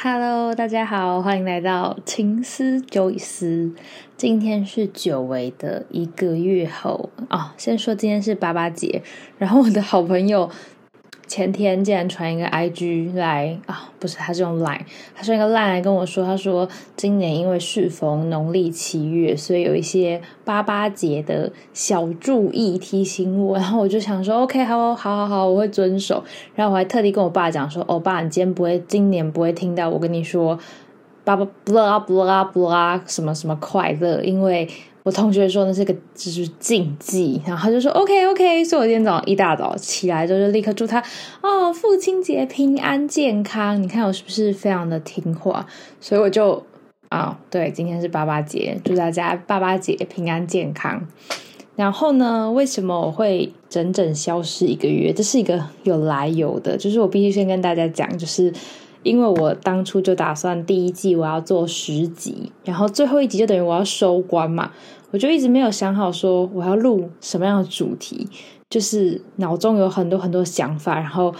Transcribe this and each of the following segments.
Hello，大家好，欢迎来到情思九以思。今天是久违的一个月后啊，先说今天是八八节，然后我的好朋友。前天竟然传一个 IG 来啊，不是，他是用 Line，他传一个 Line 来跟我说，他说今年因为适逢农历七月，所以有一些八八节的小注意提醒我，然后我就想说，OK，好，好，好，好，我会遵守。然后我还特地跟我爸讲说，哦，爸，你今天不会，今年不会听到我跟你说，爸爸不啦不啦不啦什么什么快乐，因为。我同学说那是个就是禁忌，然后他就说 OK OK，所以我今天早上一大早起来之后就立刻祝他哦父亲节平安健康。你看我是不是非常的听话？所以我就啊对，今天是爸爸节，祝大家爸爸节平安健康。然后呢，为什么我会整整消失一个月？这是一个有来由的，就是我必须先跟大家讲，就是。因为我当初就打算第一季我要做十集，然后最后一集就等于我要收官嘛，我就一直没有想好说我要录什么样的主题，就是脑中有很多很多想法，然后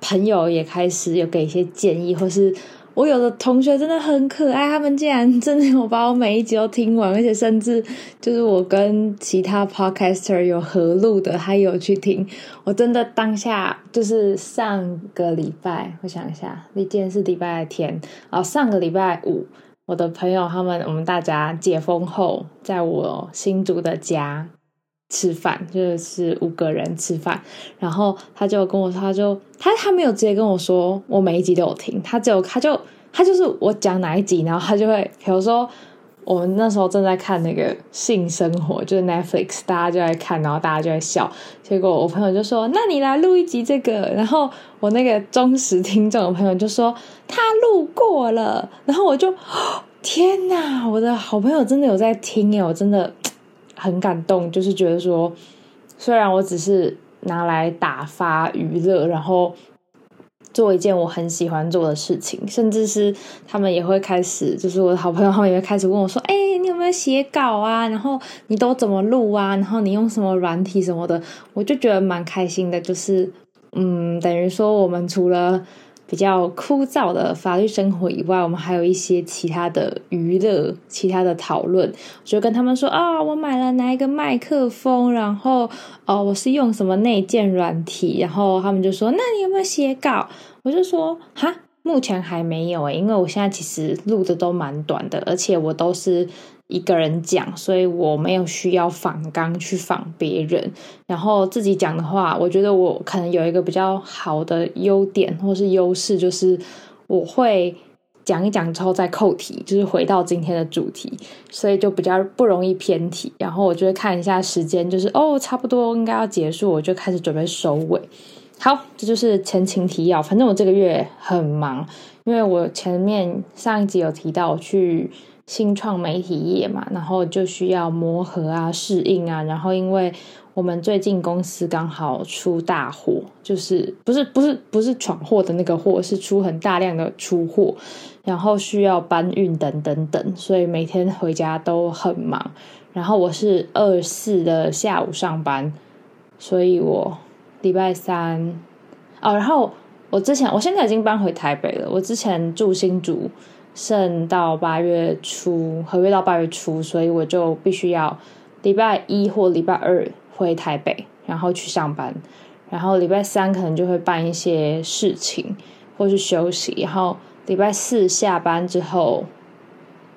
朋友也开始有给一些建议，或是。我有的同学真的很可爱，他们竟然真的有把我每一集都听完，而且甚至就是我跟其他 podcaster 有合录的，他有去听。我真的当下就是上个礼拜，我想一下，那天是礼拜天啊，上个礼拜五，我的朋友他们我们大家解封后，在我新竹的家吃饭，就是五个人吃饭，然后他就跟我说，他就他他没有直接跟我说我每一集都有听，他只有他就。他就是我讲哪一集，然后他就会，比如说我们那时候正在看那个性生活，就是 Netflix，大家就在看，然后大家就在笑。结果我朋友就说：“那你来录一集这个。”然后我那个忠实听众的朋友就说：“他录过了。”然后我就 天哪，我的好朋友真的有在听耶！我真的很感动，就是觉得说，虽然我只是拿来打发娱乐，然后。做一件我很喜欢做的事情，甚至是他们也会开始，就是我的好朋友，他们也会开始问我说：“哎，你有没有写稿啊？然后你都怎么录啊？然后你用什么软体什么的？”我就觉得蛮开心的，就是嗯，等于说我们除了。比较枯燥的法律生活以外，我们还有一些其他的娱乐、其他的讨论。我就跟他们说啊，我买了哪一个麦克风，然后哦，我是用什么内建软体，然后他们就说，那你有没有写稿？我就说哈，目前还没有诶，因为我现在其实录的都蛮短的，而且我都是。一个人讲，所以我没有需要仿纲去仿别人。然后自己讲的话，我觉得我可能有一个比较好的优点或是优势，就是我会讲一讲之后再扣题，就是回到今天的主题，所以就比较不容易偏题。然后我就会看一下时间，就是哦，差不多应该要结束，我就开始准备收尾。好，这就是前情提要。反正我这个月很忙，因为我前面上一集有提到去。新创媒体业嘛，然后就需要磨合啊、适应啊。然后因为我们最近公司刚好出大货，就是不是不是不是闯祸的那个货，是出很大量的出货，然后需要搬运等等等，所以每天回家都很忙。然后我是二四的下午上班，所以我礼拜三哦，然后我之前我现在已经搬回台北了，我之前住新竹。剩到八月初，合约到八月初，所以我就必须要礼拜一或礼拜二回台北，然后去上班，然后礼拜三可能就会办一些事情或是休息，然后礼拜四下班之后，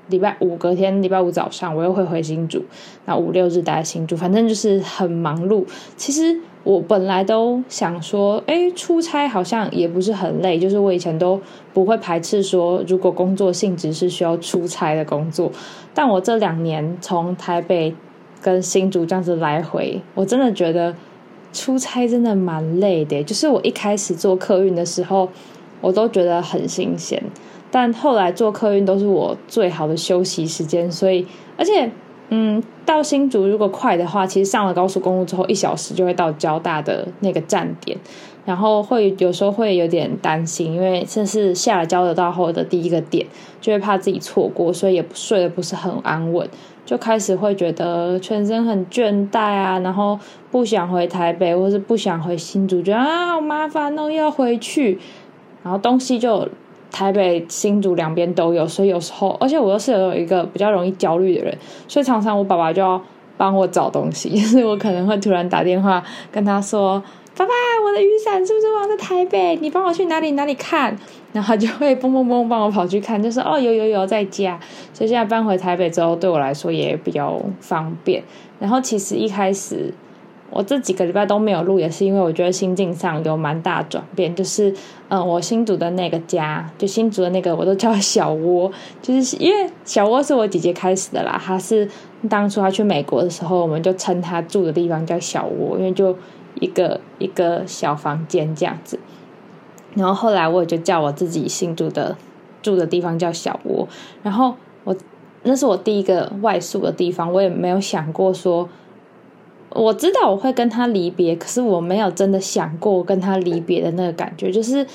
礼拜五隔天礼拜五早上我又会回新竹，那五六日待在新竹，反正就是很忙碌。其实。我本来都想说，哎，出差好像也不是很累，就是我以前都不会排斥说，如果工作性质是需要出差的工作。但我这两年从台北跟新竹这样子来回，我真的觉得出差真的蛮累的。就是我一开始做客运的时候，我都觉得很新鲜，但后来做客运都是我最好的休息时间，所以而且。嗯，到新竹如果快的话，其实上了高速公路之后，一小时就会到交大的那个站点。然后会有时候会有点担心，因为这是下了交流道后的第一个点，就会怕自己错过，所以也睡得不是很安稳，就开始会觉得全身很倦怠啊，然后不想回台北，或是不想回新竹，觉得啊好麻烦哦，又要回去，然后东西就台北、新竹两边都有，所以有时候，而且我又是有一个比较容易焦虑的人，所以常常我爸爸就要帮我找东西，所以我可能会突然打电话跟他说：“爸爸，我的雨伞是不是忘在台北？你帮我去哪里哪里看？”然后他就会嘣嘣嘣帮我跑去看，就说：“哦，有有有在家。”所以现在搬回台北之后，对我来说也比较方便。然后其实一开始。我这几个礼拜都没有录，也是因为我觉得心境上有蛮大转变。就是，嗯，我新组的那个家，就新组的那个，我都叫小窝，就是因为小窝是我姐姐开始的啦。她是当初她去美国的时候，我们就称她住的地方叫小窝，因为就一个一个小房间这样子。然后后来我也就叫我自己新住的住的地方叫小窝。然后我那是我第一个外宿的地方，我也没有想过说。我知道我会跟他离别，可是我没有真的想过跟他离别的那个感觉。就是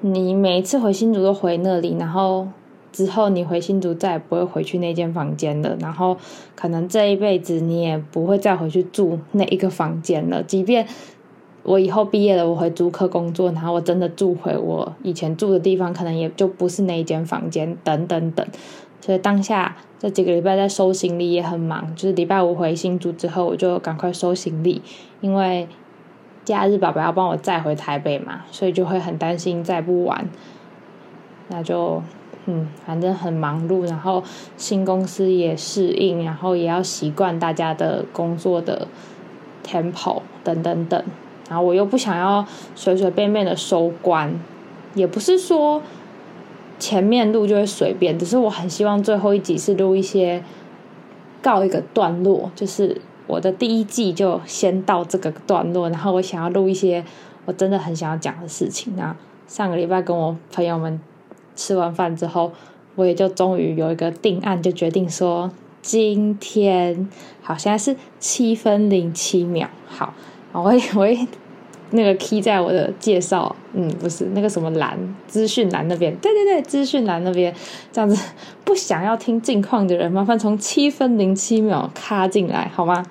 你每一次回新竹都回那里，然后之后你回新竹再也不会回去那间房间了，然后可能这一辈子你也不会再回去住那一个房间了。即便我以后毕业了，我回租客工作，然后我真的住回我以前住的地方，可能也就不是那一间房间，等等等。所以当下这几个礼拜在收行李也很忙，就是礼拜五回新竹之后，我就赶快收行李，因为假日爸爸要帮我载回台北嘛，所以就会很担心载不完，那就嗯，反正很忙碌，然后新公司也适应，然后也要习惯大家的工作的 tempo 等等等，然后我又不想要随随便便的收官，也不是说。前面录就会随便，只是我很希望最后一集是录一些告一个段落，就是我的第一季就先到这个段落，然后我想要录一些我真的很想要讲的事情。那上个礼拜跟我朋友们吃完饭之后，我也就终于有一个定案，就决定说今天好，现在是七分零七秒，好，我我。那个 key 在我的介绍，嗯，不是那个什么栏，资讯栏那边，对对对，资讯栏那边，这样子不想要听近况的人，麻烦从七分零七秒卡进来好吗？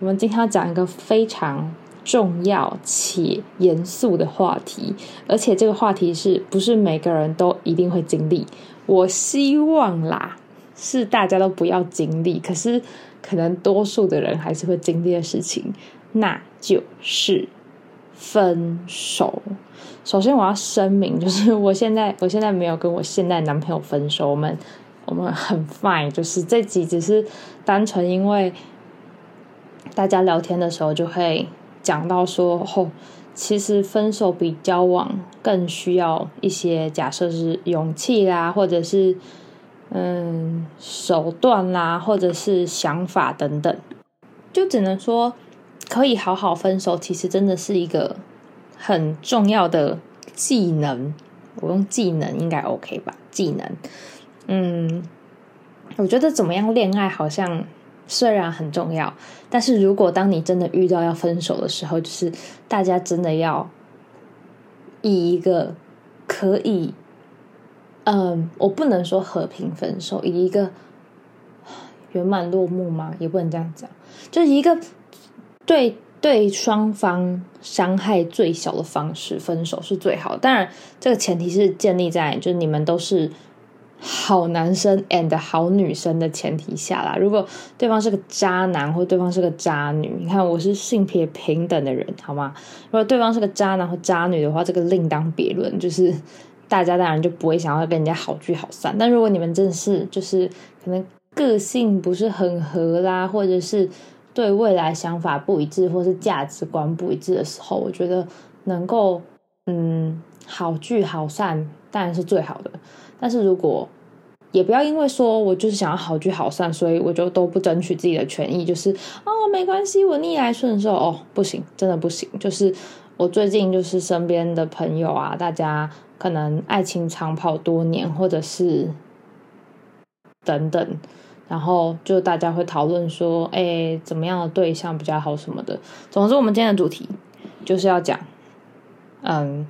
我们今天要讲一个非常重要且严肃的话题，而且这个话题是不是每个人都一定会经历？我希望啦，是大家都不要经历，可是可能多数的人还是会经历的事情，那就是。分手，首先我要声明，就是我现在我现在没有跟我现在男朋友分手，我们我们很 fine，就是这集只是单纯因为大家聊天的时候就会讲到说，哦，其实分手比交往更需要一些，假设是勇气啦，或者是嗯手段啦，或者是想法等等，就只能说。可以好好分手，其实真的是一个很重要的技能。我用技能应该 OK 吧？技能，嗯，我觉得怎么样恋爱好像虽然很重要，但是如果当你真的遇到要分手的时候，就是大家真的要以一个可以，嗯，我不能说和平分手，以一个圆满落幕吗？也不能这样讲，就是一个。对对，双方伤害最小的方式分手是最好。当然，这个前提是建立在就是你们都是好男生 and 好女生的前提下啦。如果对方是个渣男或对方是个渣女，你看我是性别平等的人，好吗？如果对方是个渣男或渣女的话，这个另当别论。就是大家当然就不会想要跟人家好聚好散。但如果你们真的是就是可能个性不是很合啦，或者是。对未来想法不一致，或是价值观不一致的时候，我觉得能够嗯好聚好散当然是最好的。但是如果也不要因为说我就是想要好聚好散，所以我就都不争取自己的权益，就是哦没关系，我逆来顺受哦不行，真的不行。就是我最近就是身边的朋友啊，大家可能爱情长跑多年，或者是等等。然后就大家会讨论说，哎，怎么样的对象比较好什么的。总之，我们今天的主题就是要讲，嗯，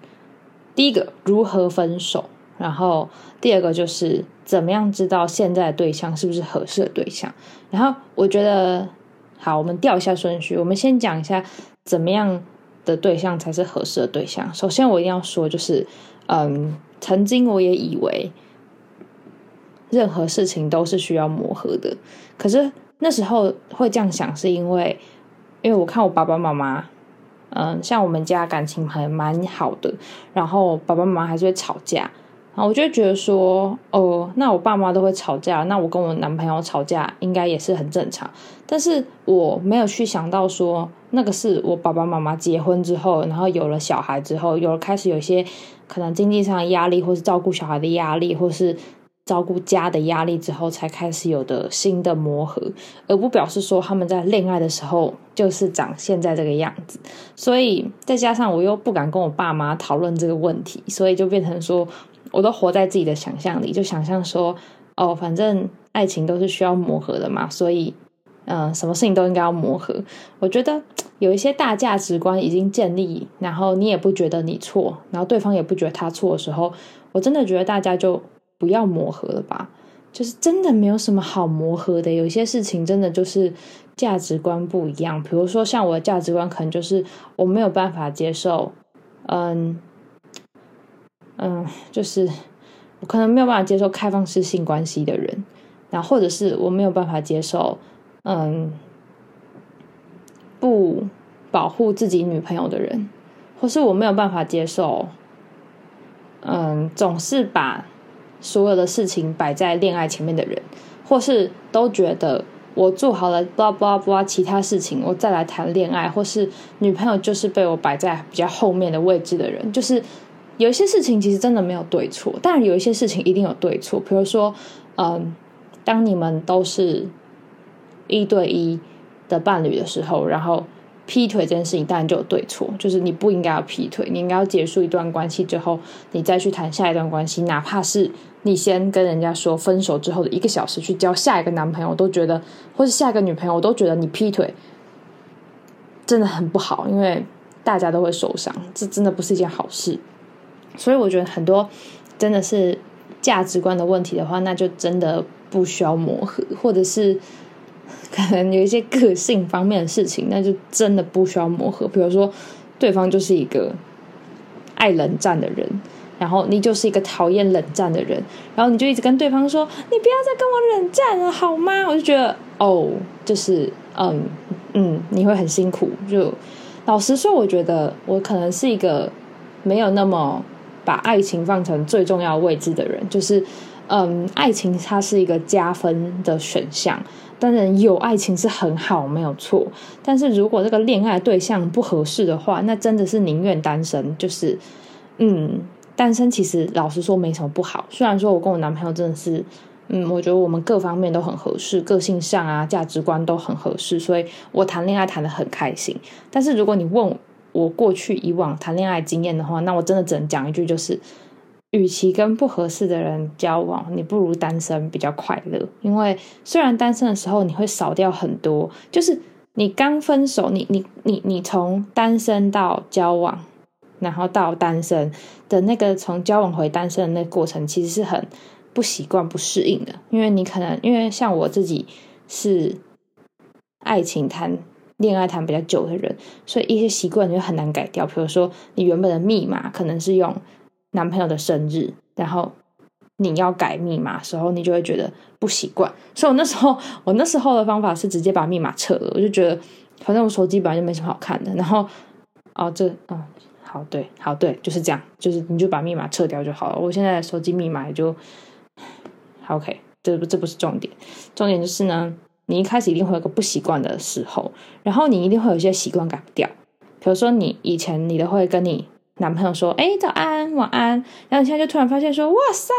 第一个如何分手，然后第二个就是怎么样知道现在的对象是不是合适的对象。然后我觉得，好，我们调一下顺序，我们先讲一下怎么样的对象才是合适的对象。首先，我一定要说，就是嗯，曾经我也以为任何事情都是需要磨合的，可是那时候会这样想，是因为因为我看我爸爸妈妈，嗯，像我们家感情还蛮好的，然后爸爸妈妈还是会吵架。然后，我就觉得说，哦，那我爸妈都会吵架，那我跟我男朋友吵架应该也是很正常。但是我没有去想到说，那个是我爸爸妈妈结婚之后，然后有了小孩之后，有了开始有一些可能经济上压力，或是照顾小孩的压力，或是照顾家的压力之后，才开始有的新的磨合，而不表示说他们在恋爱的时候就是长现在这个样子。所以再加上我又不敢跟我爸妈讨论这个问题，所以就变成说。我都活在自己的想象里，就想象说，哦，反正爱情都是需要磨合的嘛，所以，嗯，什么事情都应该要磨合。我觉得 有一些大价值观已经建立，然后你也不觉得你错，然后对方也不觉得他错的时候，我真的觉得大家就不要磨合了吧。就是真的没有什么好磨合的，有些事情真的就是价值观不一样。比如说，像我的价值观可能就是我没有办法接受，嗯。嗯，就是我可能没有办法接受开放式性关系的人，然后或者是我没有办法接受，嗯，不保护自己女朋友的人，或是我没有办法接受，嗯，总是把所有的事情摆在恋爱前面的人，或是都觉得我做好了不不不其他事情，我再来谈恋爱，或是女朋友就是被我摆在比较后面的位置的人，就是。有一些事情其实真的没有对错，但有一些事情一定有对错。比如说，嗯，当你们都是一对一的伴侣的时候，然后劈腿这件事情当然就有对错，就是你不应该要劈腿，你应该要结束一段关系之后，你再去谈下一段关系，哪怕是你先跟人家说分手之后的一个小时去交下一个男朋友，我都觉得，或是下一个女朋友，我都觉得你劈腿真的很不好，因为大家都会受伤，这真的不是一件好事。所以我觉得很多真的是价值观的问题的话，那就真的不需要磨合，或者是可能有一些个性方面的事情，那就真的不需要磨合。比如说，对方就是一个爱冷战的人，然后你就是一个讨厌冷战的人，然后你就一直跟对方说：“你不要再跟我冷战了，好吗？”我就觉得哦，就是嗯嗯，你会很辛苦。就老实说，我觉得我可能是一个没有那么。把爱情放成最重要位置的人，就是，嗯，爱情它是一个加分的选项。当然，有爱情是很好，没有错。但是如果这个恋爱对象不合适的话，那真的是宁愿单身。就是，嗯，单身其实老实说没什么不好。虽然说我跟我男朋友真的是，嗯，我觉得我们各方面都很合适，个性上啊，价值观都很合适，所以我谈恋爱谈的很开心。但是如果你问，我过去以往谈恋爱经验的话，那我真的只能讲一句，就是，与其跟不合适的人交往，你不如单身比较快乐。因为虽然单身的时候你会少掉很多，就是你刚分手，你你你你从单身到交往，然后到单身的那个从交往回单身的那个过程，其实是很不习惯、不适应的。因为你可能因为像我自己是爱情谈。恋爱谈比较久的人，所以一些习惯就很难改掉。比如说，你原本的密码可能是用男朋友的生日，然后你要改密码时候，你就会觉得不习惯。所以我那时候，我那时候的方法是直接把密码撤了。我就觉得，反正我手机本来就没什么好看的。然后，哦，这，嗯，好，对，好，对，就是这样，就是你就把密码撤掉就好了。我现在手机密码也就，OK，这不，这不是重点，重点就是呢。你一开始一定会有个不习惯的时候，然后你一定会有一些习惯改不掉。比如说，你以前你都会跟你男朋友说：“哎，早安，晚安。”然后你现在就突然发现说：“哇塞，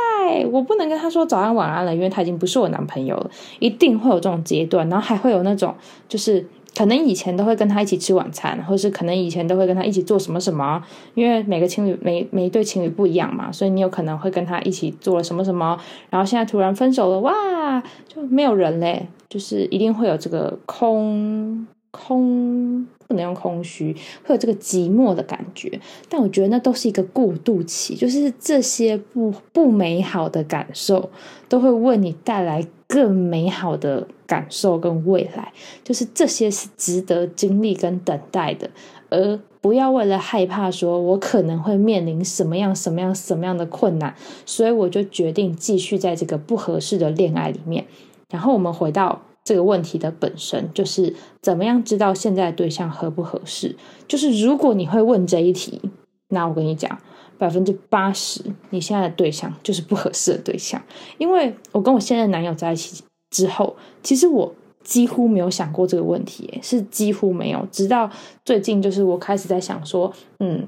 我不能跟他说早安晚安了，因为他已经不是我男朋友了。”一定会有这种阶段，然后还会有那种就是。可能以前都会跟他一起吃晚餐，或是可能以前都会跟他一起做什么什么，因为每个情侣每每一对情侣不一样嘛，所以你有可能会跟他一起做了什么什么，然后现在突然分手了，哇，就没有人嘞，就是一定会有这个空空，不能用空虚，会有这个寂寞的感觉。但我觉得那都是一个过渡期，就是这些不不美好的感受都会为你带来。更美好的感受跟未来，就是这些是值得经历跟等待的，而不要为了害怕说我可能会面临什么样什么样什么样的困难，所以我就决定继续在这个不合适的恋爱里面。然后我们回到这个问题的本身，就是怎么样知道现在对象合不合适？就是如果你会问这一题，那我跟你讲，百分之八十你现在的对象就是不合适的对象。因为我跟我现在男友在一起之后，其实我。几乎没有想过这个问题，是几乎没有。直到最近，就是我开始在想说，嗯，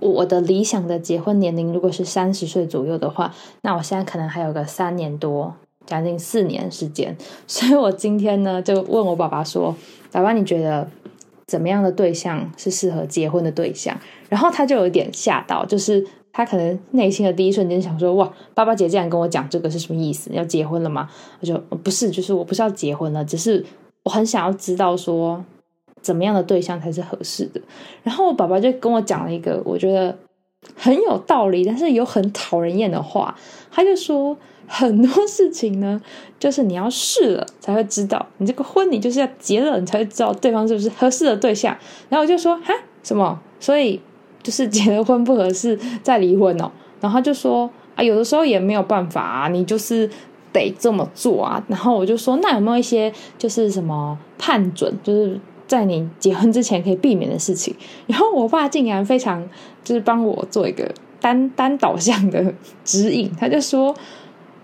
我的理想的结婚年龄如果是三十岁左右的话，那我现在可能还有个三年多，将近四年时间。所以我今天呢，就问我爸爸说：“爸爸，你觉得怎么样的对象是适合结婚的对象？”然后他就有点吓到，就是。他可能内心的第一瞬间想说：“哇，爸爸姐这样跟我讲这个是什么意思？要结婚了吗？”我就不是，就是我不是要结婚了，只是我很想要知道说怎么样的对象才是合适的。然后我爸爸就跟我讲了一个我觉得很有道理，但是有很讨人厌的话。他就说很多事情呢，就是你要试了才会知道，你这个婚你就是要结了，你才会知道对方是不是合适的对象。然后我就说：“哈，什么？所以？”就是结了婚不合适再离婚哦，然后他就说啊，有的时候也没有办法啊，你就是得这么做啊。然后我就说，那有没有一些就是什么判准，就是在你结婚之前可以避免的事情？然后我爸竟然非常就是帮我做一个单单导向的指引，他就说。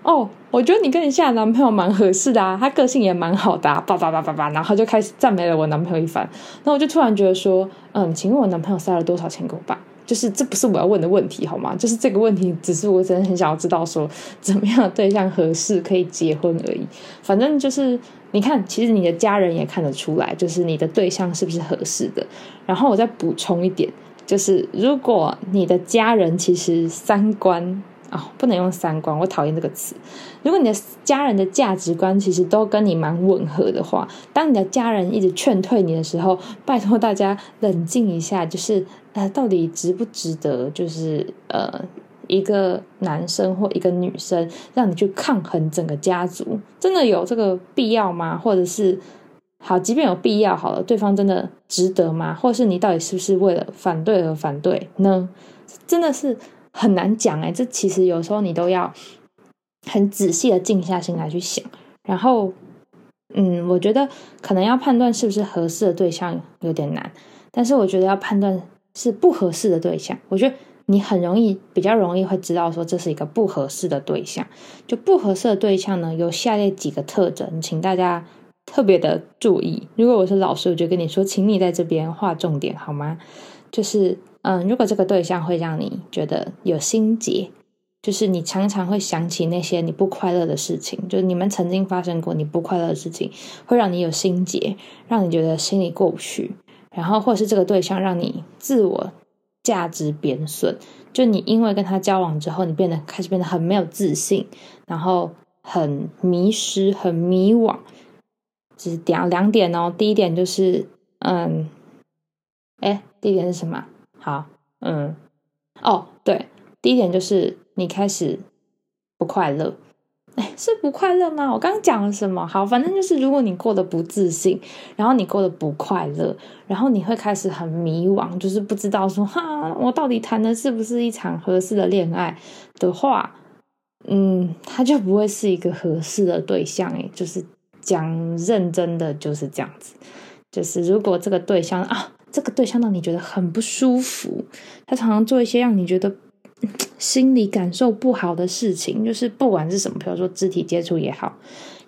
哦，我觉得你跟你现在男朋友蛮合适的啊，他个性也蛮好的，叭叭叭叭叭，然后就开始赞美了我男朋友一番。那我就突然觉得说，嗯，请问我男朋友塞了多少钱给我爸？就是这不是我要问的问题，好吗？就是这个问题，只是我真的很想要知道说，怎么样的对象合适可以结婚而已。反正就是你看，其实你的家人也看得出来，就是你的对象是不是合适的。然后我再补充一点，就是如果你的家人其实三观。哦，不能用三观，我讨厌这个词。如果你的家人的价值观其实都跟你蛮吻合的话，当你的家人一直劝退你的时候，拜托大家冷静一下，就是呃，到底值不值得？就是呃，一个男生或一个女生让你去抗衡整个家族，真的有这个必要吗？或者是好，即便有必要，好了，对方真的值得吗？或是你到底是不是为了反对而反对呢？真的是。很难讲哎，这其实有时候你都要很仔细的静下心来去想，然后，嗯，我觉得可能要判断是不是合适的对象有点难，但是我觉得要判断是不合适的对象，我觉得你很容易比较容易会知道说这是一个不合适的对象。就不合适的对象呢，有下列几个特征，请大家特别的注意。如果我是老师，我就跟你说，请你在这边划重点好吗？就是。嗯，如果这个对象会让你觉得有心结，就是你常常会想起那些你不快乐的事情，就是你们曾经发生过你不快乐的事情，会让你有心结，让你觉得心里过不去。然后，或是这个对象让你自我价值贬损，就你因为跟他交往之后，你变得开始变得很没有自信，然后很迷失、很迷惘。只是两两点哦，第一点就是，嗯，哎，第一点是什么？好，嗯，哦，对，第一点就是你开始不快乐，是不快乐吗？我刚刚讲了什么？好，反正就是如果你过得不自信，然后你过得不快乐，然后你会开始很迷惘，就是不知道说哈，我到底谈的是不是一场合适的恋爱的话，嗯，他就不会是一个合适的对象。哎，就是讲认真的就是这样子，就是如果这个对象啊。这个对象让你觉得很不舒服，他常常做一些让你觉得心里感受不好的事情，就是不管是什么，比如说肢体接触也好，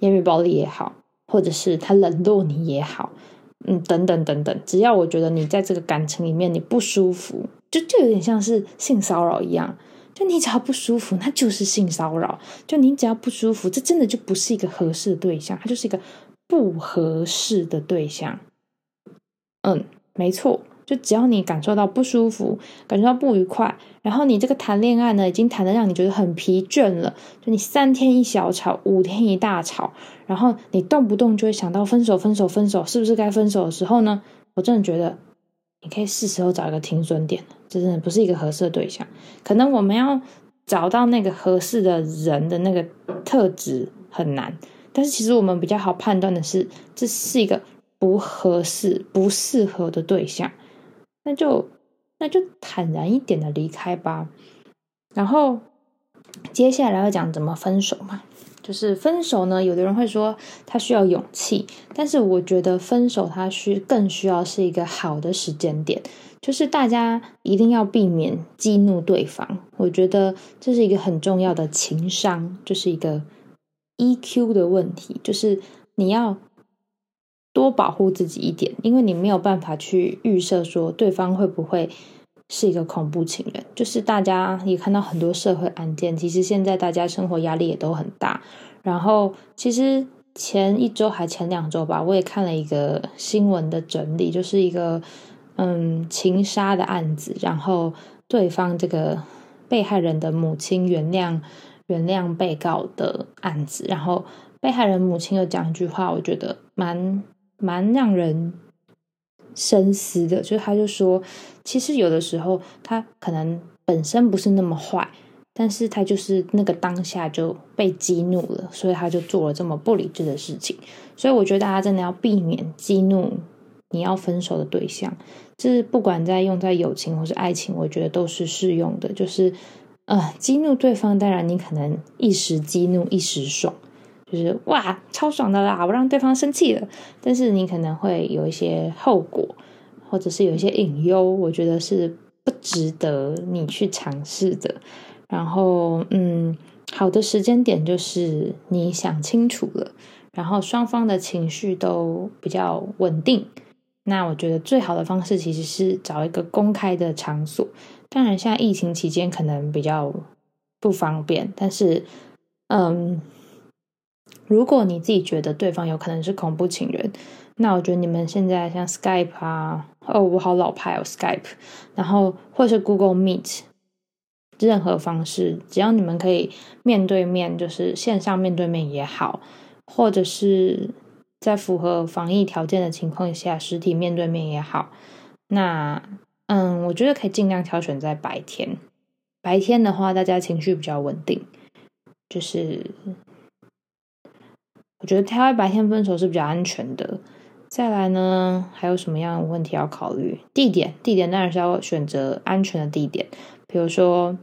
言语暴力也好，或者是他冷落你也好，嗯，等等等等，只要我觉得你在这个感情里面你不舒服，就就有点像是性骚扰一样，就你只要不舒服，那就是性骚扰，就你只要不舒服，这真的就不是一个合适的对象，他就是一个不合适的对象，嗯。没错，就只要你感受到不舒服，感受到不愉快，然后你这个谈恋爱呢，已经谈的让你觉得很疲倦了，就你三天一小吵，五天一大吵，然后你动不动就会想到分手、分手、分手，是不是该分手的时候呢？我真的觉得你可以是时候找一个停损点，这真的不是一个合适的对象。可能我们要找到那个合适的人的那个特质很难，但是其实我们比较好判断的是，这是一个。不合适、不适合的对象，那就那就坦然一点的离开吧。然后接下来要讲怎么分手嘛，就是分手呢，有的人会说他需要勇气，但是我觉得分手他需更需要是一个好的时间点。就是大家一定要避免激怒对方，我觉得这是一个很重要的情商，就是一个 EQ 的问题。就是你要多保护自己一点，因为你没有办法去预设说对方会不会是一个恐怖情人。就是大家也看到很多社会案件，其实现在大家生活压力也都很大。然后其实前一周还前两周吧，我也看了一个新闻的整理，就是一个。嗯，情杀的案子，然后对方这个被害人的母亲原谅原谅被告的案子，然后被害人母亲有讲一句话，我觉得蛮蛮让人深思的，就是他就说，其实有的时候他可能本身不是那么坏，但是他就是那个当下就被激怒了，所以他就做了这么不理智的事情，所以我觉得大家真的要避免激怒你要分手的对象。就是不管在用在友情或是爱情，我觉得都是适用的。就是，呃，激怒对方，当然你可能一时激怒一时爽，就是哇超爽的啦，我让对方生气了。但是你可能会有一些后果，或者是有一些隐忧，我觉得是不值得你去尝试的。然后，嗯，好的时间点就是你想清楚了，然后双方的情绪都比较稳定。那我觉得最好的方式其实是找一个公开的场所。当然，现在疫情期间可能比较不方便，但是，嗯，如果你自己觉得对方有可能是恐怖情人，那我觉得你们现在像 Skype 啊，哦，我好老派哦，Skype，然后或是 Google Meet，任何方式，只要你们可以面对面，就是线上面对面也好，或者是。在符合防疫条件的情况下，实体面对面也好，那嗯，我觉得可以尽量挑选在白天。白天的话，大家情绪比较稳定，就是觉得挑在白天分手是比较安全的。再来呢，还有什么样的问题要考虑？地点，地点当然是要选择安全的地点，比如说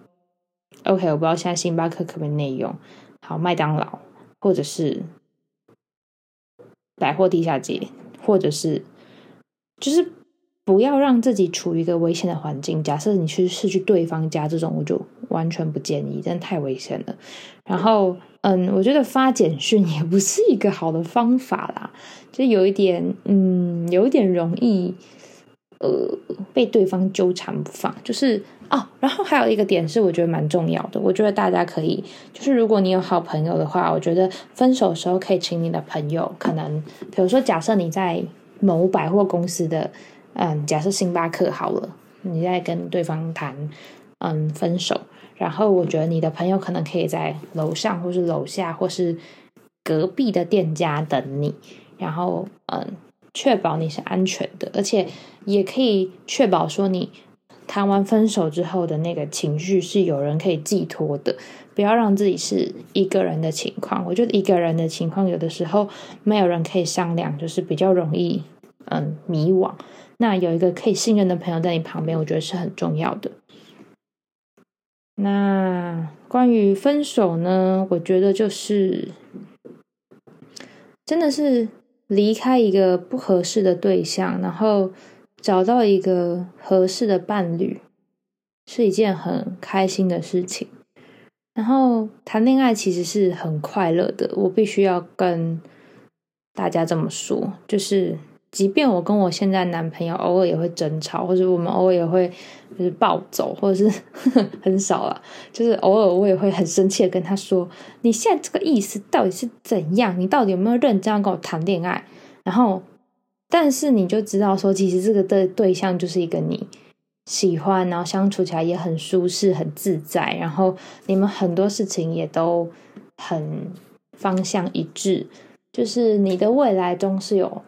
，OK，我不知道现在星巴克可不可以内用，好，麦当劳，或者是。百货地下街，或者是就是不要让自己处于一个危险的环境。假设你去是去对方家这种，我就完全不建议，真的太危险了。然后，嗯，我觉得发简讯也不是一个好的方法啦，就有一点，嗯，有一点容易，呃，被对方纠缠不放，就是。哦，然后还有一个点是我觉得蛮重要的，我觉得大家可以，就是如果你有好朋友的话，我觉得分手的时候可以请你的朋友，可能比如说假设你在某百货公司的，嗯，假设星巴克好了，你在跟对方谈，嗯，分手，然后我觉得你的朋友可能可以在楼上或是楼下或是隔壁的店家等你，然后嗯，确保你是安全的，而且也可以确保说你。谈完分手之后的那个情绪是有人可以寄托的，不要让自己是一个人的情况。我觉得一个人的情况有的时候没有人可以商量，就是比较容易嗯迷惘。那有一个可以信任的朋友在你旁边，我觉得是很重要的。那关于分手呢，我觉得就是真的是离开一个不合适的对象，然后。找到一个合适的伴侣是一件很开心的事情，然后谈恋爱其实是很快乐的。我必须要跟大家这么说，就是即便我跟我现在男朋友偶尔也会争吵，或者我们偶尔也会就是暴走，或者是呵 呵很少了，就是偶尔我也会很生气的跟他说：“你现在这个意思到底是怎样？你到底有没有认真要跟我谈恋爱？”然后。但是你就知道说，其实这个的对象就是一个你喜欢，然后相处起来也很舒适、很自在，然后你们很多事情也都很方向一致，就是你的未来中是有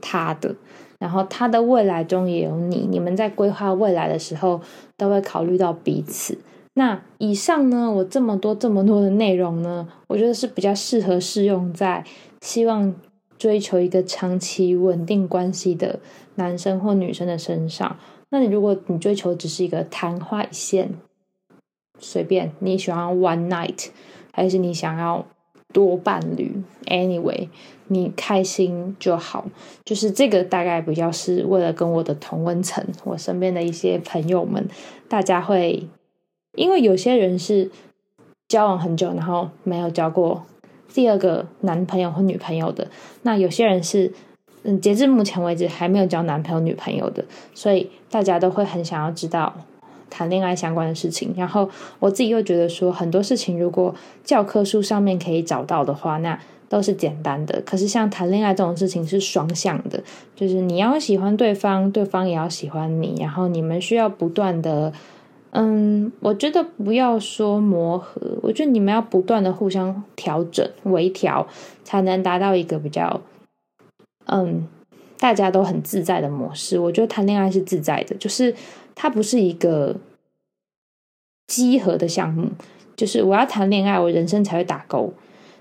他的，然后他的未来中也有你，你们在规划未来的时候都会考虑到彼此。那以上呢，我这么多这么多的内容呢，我觉得是比较适合适用在希望。追求一个长期稳定关系的男生或女生的身上，那你如果你追求只是一个昙花一现，随便你喜欢 one night，还是你想要多伴侣，anyway，你开心就好。就是这个大概比较是为了跟我的同温层，我身边的一些朋友们，大家会，因为有些人是交往很久，然后没有交过第二个男朋友或女朋友的，那有些人是。嗯，截至目前为止还没有交男朋友女朋友的，所以大家都会很想要知道谈恋爱相关的事情。然后我自己又觉得说，很多事情如果教科书上面可以找到的话，那都是简单的。可是像谈恋爱这种事情是双向的，就是你要喜欢对方，对方也要喜欢你，然后你们需要不断的，嗯，我觉得不要说磨合，我觉得你们要不断的互相调整、微调，才能达到一个比较。嗯，大家都很自在的模式，我觉得谈恋爱是自在的，就是它不是一个集合的项目，就是我要谈恋爱，我人生才会打勾。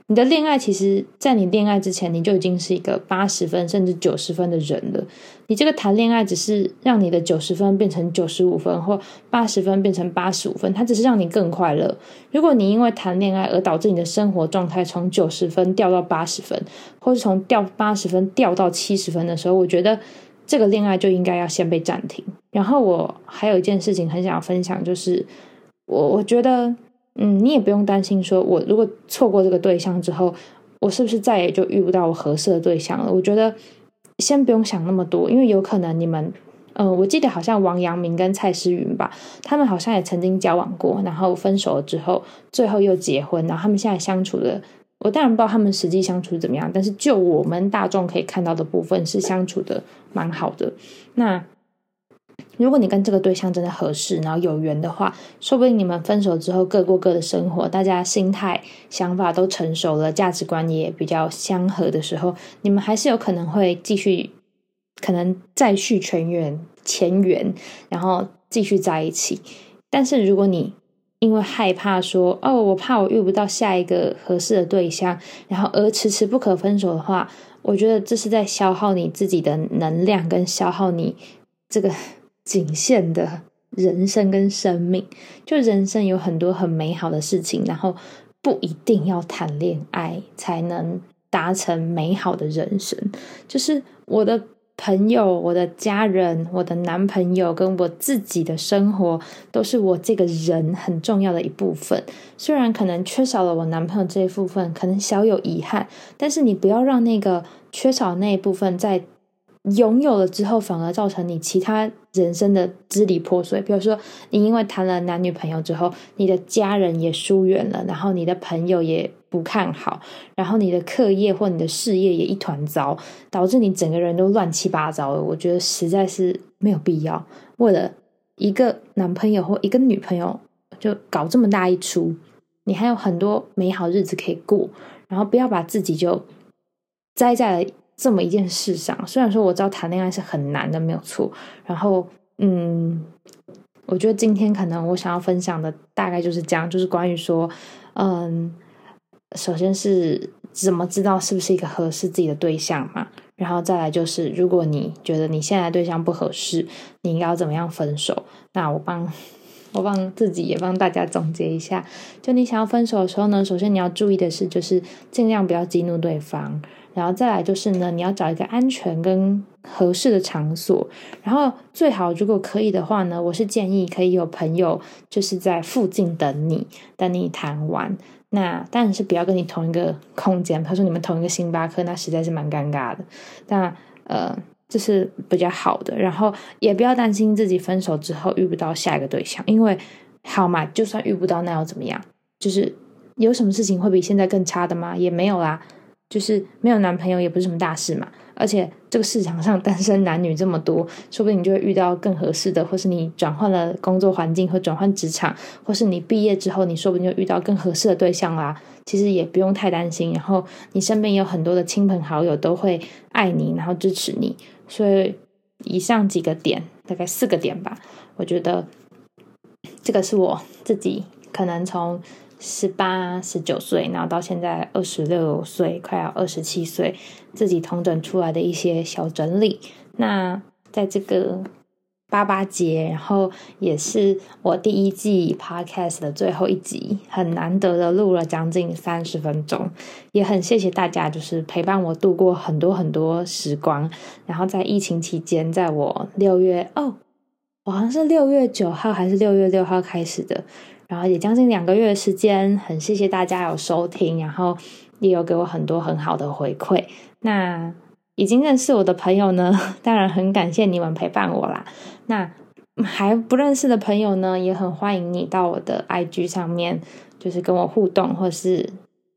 你的恋爱，其实，在你恋爱之前，你就已经是一个八十分甚至九十分的人了。你这个谈恋爱，只是让你的九十分变成九十五分，或八十分变成八十五分，它只是让你更快乐。如果你因为谈恋爱而导致你的生活状态从九十分掉到八十分，或是从掉八十分掉到七十分的时候，我觉得这个恋爱就应该要先被暂停。然后，我还有一件事情很想要分享，就是我我觉得。嗯，你也不用担心，说我如果错过这个对象之后，我是不是再也就遇不到我合适的对象了？我觉得先不用想那么多，因为有可能你们，嗯，我记得好像王阳明跟蔡诗芸吧，他们好像也曾经交往过，然后分手了之后，最后又结婚，然后他们现在相处的，我当然不知道他们实际相处怎么样，但是就我们大众可以看到的部分是相处的蛮好的。那。如果你跟这个对象真的合适，然后有缘的话，说不定你们分手之后各过各的生活，大家心态、想法都成熟了，价值观也比较相合的时候，你们还是有可能会继续，可能再续前缘、前缘，然后继续在一起。但是如果你因为害怕说哦，我怕我遇不到下一个合适的对象，然后而迟迟不可分手的话，我觉得这是在消耗你自己的能量，跟消耗你这个。仅限的人生跟生命，就人生有很多很美好的事情，然后不一定要谈恋爱才能达成美好的人生。就是我的朋友、我的家人、我的男朋友跟我自己的生活，都是我这个人很重要的一部分。虽然可能缺少了我男朋友这一部分，可能小有遗憾，但是你不要让那个缺少那一部分在。拥有了之后，反而造成你其他人生的支离破碎。比如说，你因为谈了男女朋友之后，你的家人也疏远了，然后你的朋友也不看好，然后你的课业或你的事业也一团糟，导致你整个人都乱七八糟的。我觉得实在是没有必要，为了一个男朋友或一个女朋友就搞这么大一出。你还有很多美好日子可以过，然后不要把自己就栽在了。这么一件事上，虽然说我知道谈恋爱是很难的，没有错。然后，嗯，我觉得今天可能我想要分享的大概就是这样，就是关于说，嗯，首先是怎么知道是不是一个合适自己的对象嘛，然后再来就是，如果你觉得你现在对象不合适，你应该要怎么样分手？那我帮 我帮自己也帮大家总结一下，就你想要分手的时候呢，首先你要注意的是，就是尽量不要激怒对方。然后再来就是呢，你要找一个安全跟合适的场所，然后最好如果可以的话呢，我是建议可以有朋友就是在附近等你，等你谈完。那但是不要跟你同一个空间，他说你们同一个星巴克，那实在是蛮尴尬的。那呃，这是比较好的。然后也不要担心自己分手之后遇不到下一个对象，因为好嘛，就算遇不到，那又怎么样？就是有什么事情会比现在更差的吗？也没有啦。就是没有男朋友也不是什么大事嘛，而且这个市场上单身男女这么多，说不定你就会遇到更合适的，或是你转换了工作环境或转换职场，或是你毕业之后，你说不定就遇到更合适的对象啦。其实也不用太担心，然后你身边有很多的亲朋好友都会爱你，然后支持你。所以以上几个点，大概四个点吧，我觉得这个是我自己可能从。十八、十九岁，然后到现在二十六岁，快要二十七岁，自己统整出来的一些小整理。那在这个八八节，然后也是我第一季 podcast 的最后一集，很难得的录了将近三十分钟，也很谢谢大家，就是陪伴我度过很多很多时光。然后在疫情期间，在我六月哦，我好像是六月九号还是六月六号开始的，然后也将近两个月的时间，很谢谢大家有收听，然后也有给我很多很好的回馈。那已经认识我的朋友呢，当然很感谢你们陪伴我啦。那还不认识的朋友呢，也很欢迎你到我的 IG 上面，就是跟我互动，或是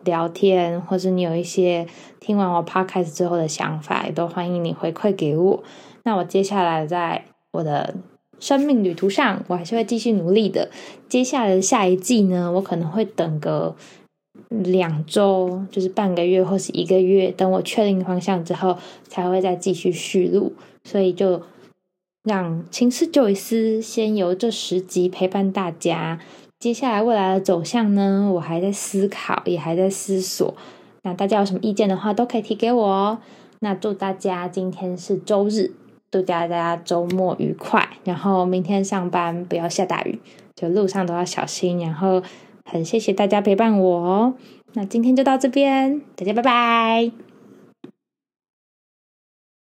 聊天，或是你有一些听完我 Podcast 之后的想法，也都欢迎你回馈给我。那我接下来在我的生命旅途上，我还是会继续努力的。接下来的下一季呢，我可能会等个。两周就是半个月或是一个月，等我确定方向之后，才会再继续续录。所以就让青丝九一丝先由这十集陪伴大家。接下来未来的走向呢，我还在思考，也还在思索。那大家有什么意见的话，都可以提给我哦。那祝大家今天是周日，祝大家周末愉快。然后明天上班不要下大雨，就路上都要小心。然后。很谢谢大家陪伴我，那今天就到这边，大家拜拜。